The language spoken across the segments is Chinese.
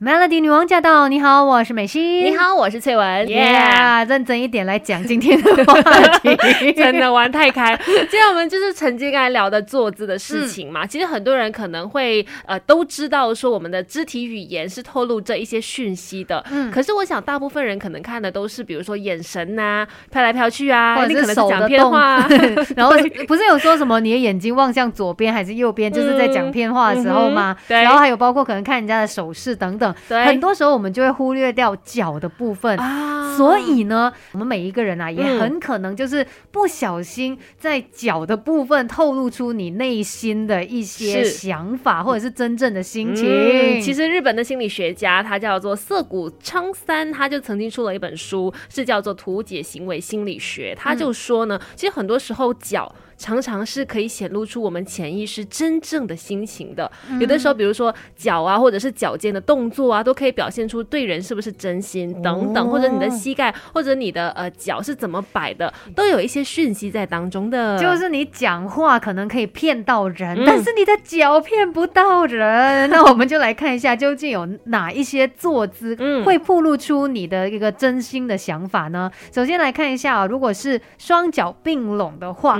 Melody 女王驾到！你好，我是美心。你好，我是翠文。耶，认真一点来讲今天的话题，真的玩太开。今天我们就是曾经刚才聊的坐姿的事情嘛。其实很多人可能会呃都知道说我们的肢体语言是透露着一些讯息的。嗯。可是我想大部分人可能看的都是比如说眼神呐，飘来飘去啊，或者是手的动话。然后不是有说什么你的眼睛望向左边还是右边，就是在讲片话的时候吗？对。然后还有包括可能看人家的手势等等。对，很多时候我们就会忽略掉脚的部分啊，所以呢，我们每一个人啊，也很可能就是不小心在脚的部分透露出你内心的一些想法，或者是真正的心情。其实日本的心理学家他叫做涩谷昌三，他就曾经出了一本书，是叫做《图解行为心理学》，他就说呢，其实很多时候脚。常常是可以显露出我们潜意识真正的心情的。有的时候，比如说脚啊，或者是脚尖的动作啊，都可以表现出对人是不是真心等等，或者你的膝盖或者你的呃脚是怎么摆的，都有一些讯息在当中的。就是你讲话可能可以骗到人，但是你的脚骗不到人。那我们就来看一下，究竟有哪一些坐姿会暴露出你的一个真心的想法呢？首先来看一下啊，如果是双脚并拢的话，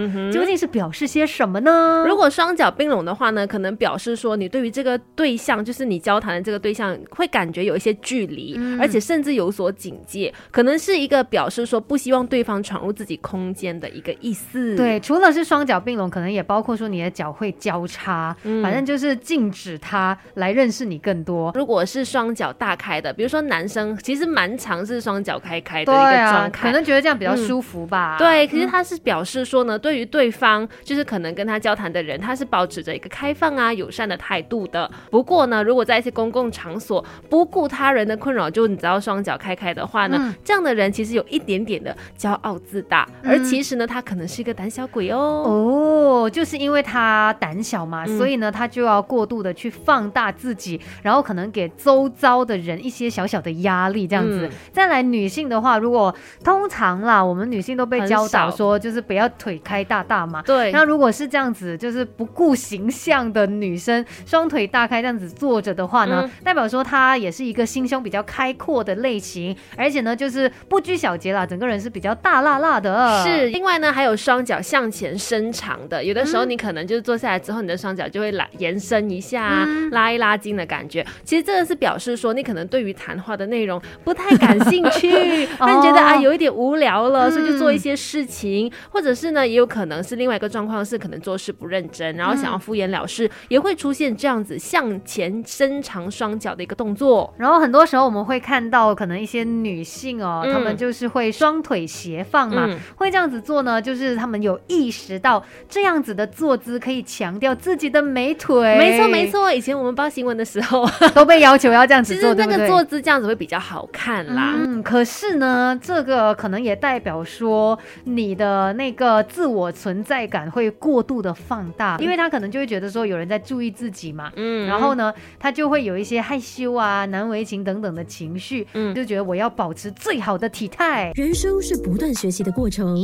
就是表示些什么呢？如果双脚并拢的话呢，可能表示说你对于这个对象，就是你交谈的这个对象，会感觉有一些距离，而且甚至有所警戒，可能是一个表示说不希望对方闯入自己空间的一个意思。对，除了是双脚并拢，可能也包括说你的脚会交叉，反正就是禁止他来认识你更多。如果是双脚大开的，比如说男生，其实蛮常是双脚开开的一个状态，可能觉得这样比较舒服吧。对，其实他是表示说呢，对于对方就是可能跟他交谈的人，他是保持着一个开放啊、友善的态度的。不过呢，如果在一些公共场所不顾他人的困扰，就你只要双脚开开的话呢，这样的人其实有一点点的骄傲自大，而其实呢，他可能是一个胆小鬼哦。哦，就是因为他胆小嘛，所以呢，他就要过度的去放大自己，然后可能给周遭的人一些小小的压力，这样子。再来，女性的话，如果通常啦，我们女性都被教导说，就是不要腿开大大嘛。对。那如果是这样子，就是不顾形象的女生，双腿大开这样子坐着的话呢，代表说她也是一个心胸比较开阔的类型，而且呢，就是不拘小节啦，整个人是比较大辣辣的。是，另外呢，还有双脚向前伸长的，有的时候你可能就是坐下来之后，你的双脚就会拉延伸一下，拉一拉筋的感觉。其实这个是表示说，你可能对于谈话的内容不太感兴趣，觉得啊有一点无聊了，所以就做一些事情，或者是呢，也有可能是另外一个状。况是可能做事不认真，然后想要敷衍了事，也会出现这样子向前伸长双脚的一个动作。然后很多时候我们会看到，可能一些女性哦，她们就是会双腿斜放嘛，会这样子做呢，就是她们有意识到这样子的坐姿可以强调自己的美腿。没错没错，以前我们报新闻的时候都被要求要这样子做，那个坐姿这样子会比较好看啦。嗯，可是呢，这个可能也代表说你的那个自我存在感。会过度的放大，因为他可能就会觉得说有人在注意自己嘛，嗯，然后呢，他就会有一些害羞啊、难为情等等的情绪，嗯，就觉得我要保持最好的体态。人生是不断学习的过程，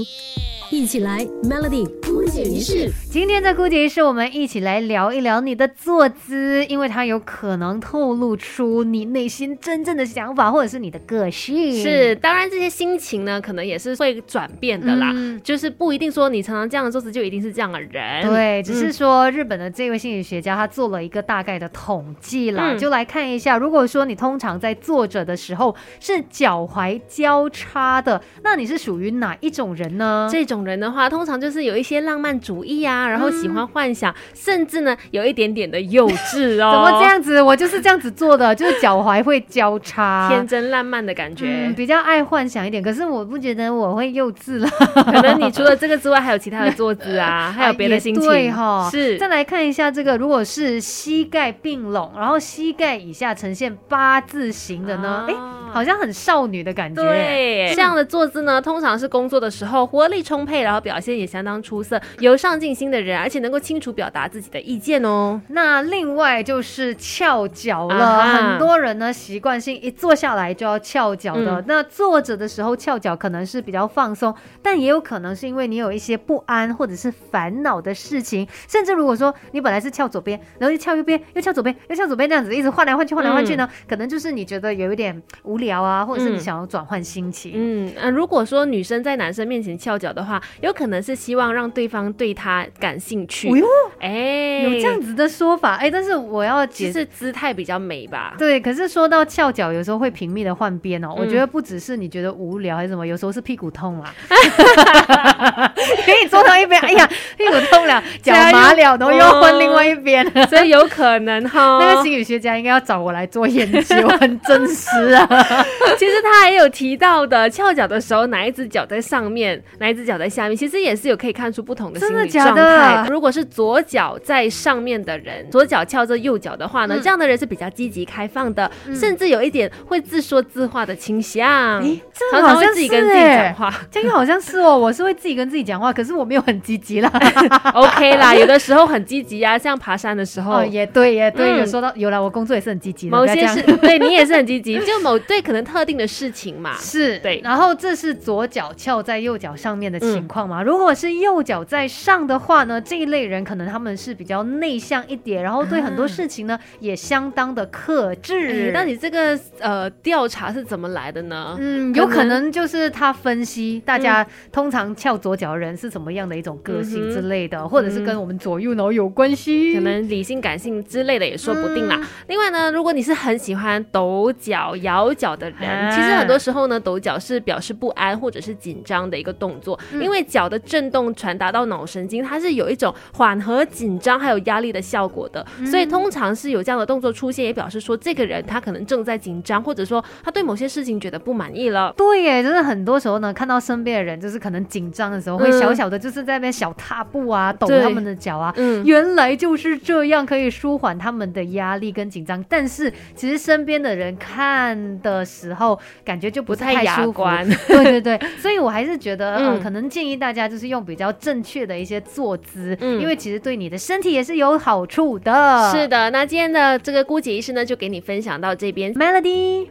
一起来 Melody 姑姐仪式。今天在姑姐仪式，我们一起来聊一聊你的坐姿，因为它有可能透露出你内心真正的想法，或者是你的个性。是，当然这些心情呢，可能也是会转变的啦，就是不一定说你常常这样的坐姿就一定。是这样的人，对，只是说日本的这位心理学家他做了一个大概的统计啦，就来看一下，如果说你通常在坐着的时候是脚踝交叉的，那你是属于哪一种人呢？这种人的话，通常就是有一些浪漫主义啊，然后喜欢幻想，甚至呢有一点点的幼稚哦。怎么这样子？我就是这样子做的，就是脚踝会交叉，天真烂漫的感觉，比较爱幻想一点。可是我不觉得我会幼稚了，可能你除了这个之外，还有其他的坐姿啊。啊，还有别的心情哈，是。再来看一下这个，如果是膝盖并拢，然后膝盖以下呈现八字形的呢？哎，好像很少女的感觉。对，这样的坐姿呢，通常是工作的时候活力充沛，然后表现也相当出色，有上进心的人，而且能够清楚表达自己的意见哦。那另外就是翘脚了，很多人呢习惯性一坐下来就要翘脚的。那坐着的时候翘脚可能是比较放松，但也有可能是因为你有一些不安。或者是烦恼的事情。甚至如果说你本来是翘左边，然后又翘右边，又翘左边，又翘左边这样子，一直换来换去，换来换去呢，可能就是你觉得有一点无聊啊，或者是你想要转换心情。嗯，呃，如果说女生在男生面前翘脚的话，有可能是希望让对方对她感兴趣。哎呦，哎，有这样子的说法，哎，但是我要其实姿态比较美吧？对，可是说到翘脚，有时候会频密的换边哦。我觉得不只是你觉得无聊还是什么，有时候是屁股痛啊。可以坐到一边，哎呀，屁股痛了，脚麻了，然后又要换另外一边，所以有可能哈。那个心理学家应该要找我来做研究，很真实啊。其实他也有提到的，翘脚的时候哪一只脚在上面，哪一只脚在下面，其实也是有可以看出不同的心理状态。如果是左脚在上面的人，左脚翘着右脚的话呢，这样的人是比较积极开放的，甚至有一点会自说自话的倾向，常常会自己跟自己讲话。这个好像是哦，我是会自己跟自己讲话，可是我没有很积极啦。OK 啦，有的时候很积极啊，像爬山的时候，也对，也对。有说到有了，我工作也是很积极的。某些是，对你也是很积极，就某对 可能特定的事情嘛。是对。然后这是左脚翘在右脚上面的情况嘛？如果是右脚在上的话呢，这一类人可能他们是比较内向一点，然后对很多事情呢也相当的克制。那你这个呃调查是怎么来的呢？嗯，有可能就是他分析大家通常翘左脚的人是什么样的一种个性之类的，或者是跟我们左右脑有关系，可能理性感性之类的也说不定啦。另外呢，如果你是很喜欢抖脚摇脚的人，其实很多时候呢，抖脚是表示不安或者是紧张的一个动作，因为脚的震动传达到脑神经，它是有一种缓和紧张还有压力的效果的，所以通常是有这样的动作出现，也表示说这个人他可能正在紧张，或者说他对某些事情觉得不满意了。对耶，就是很多时候呢，看到身边的人就是可能紧张的时候，会小小的就是在那边小踏步啊，抖他们的脚啊，嗯，原来就是这样可以舒缓他们的压力跟紧张，但是其实身边的人看的时候，感觉就不太雅观。对对对，所以我还是觉得，嗯，可能建议大家就是用比较正确的一些坐姿，嗯，因为其实对你的身体也是有好处的。是的，那今天的这个姑姐医师呢，就给你分享到这边，Melody。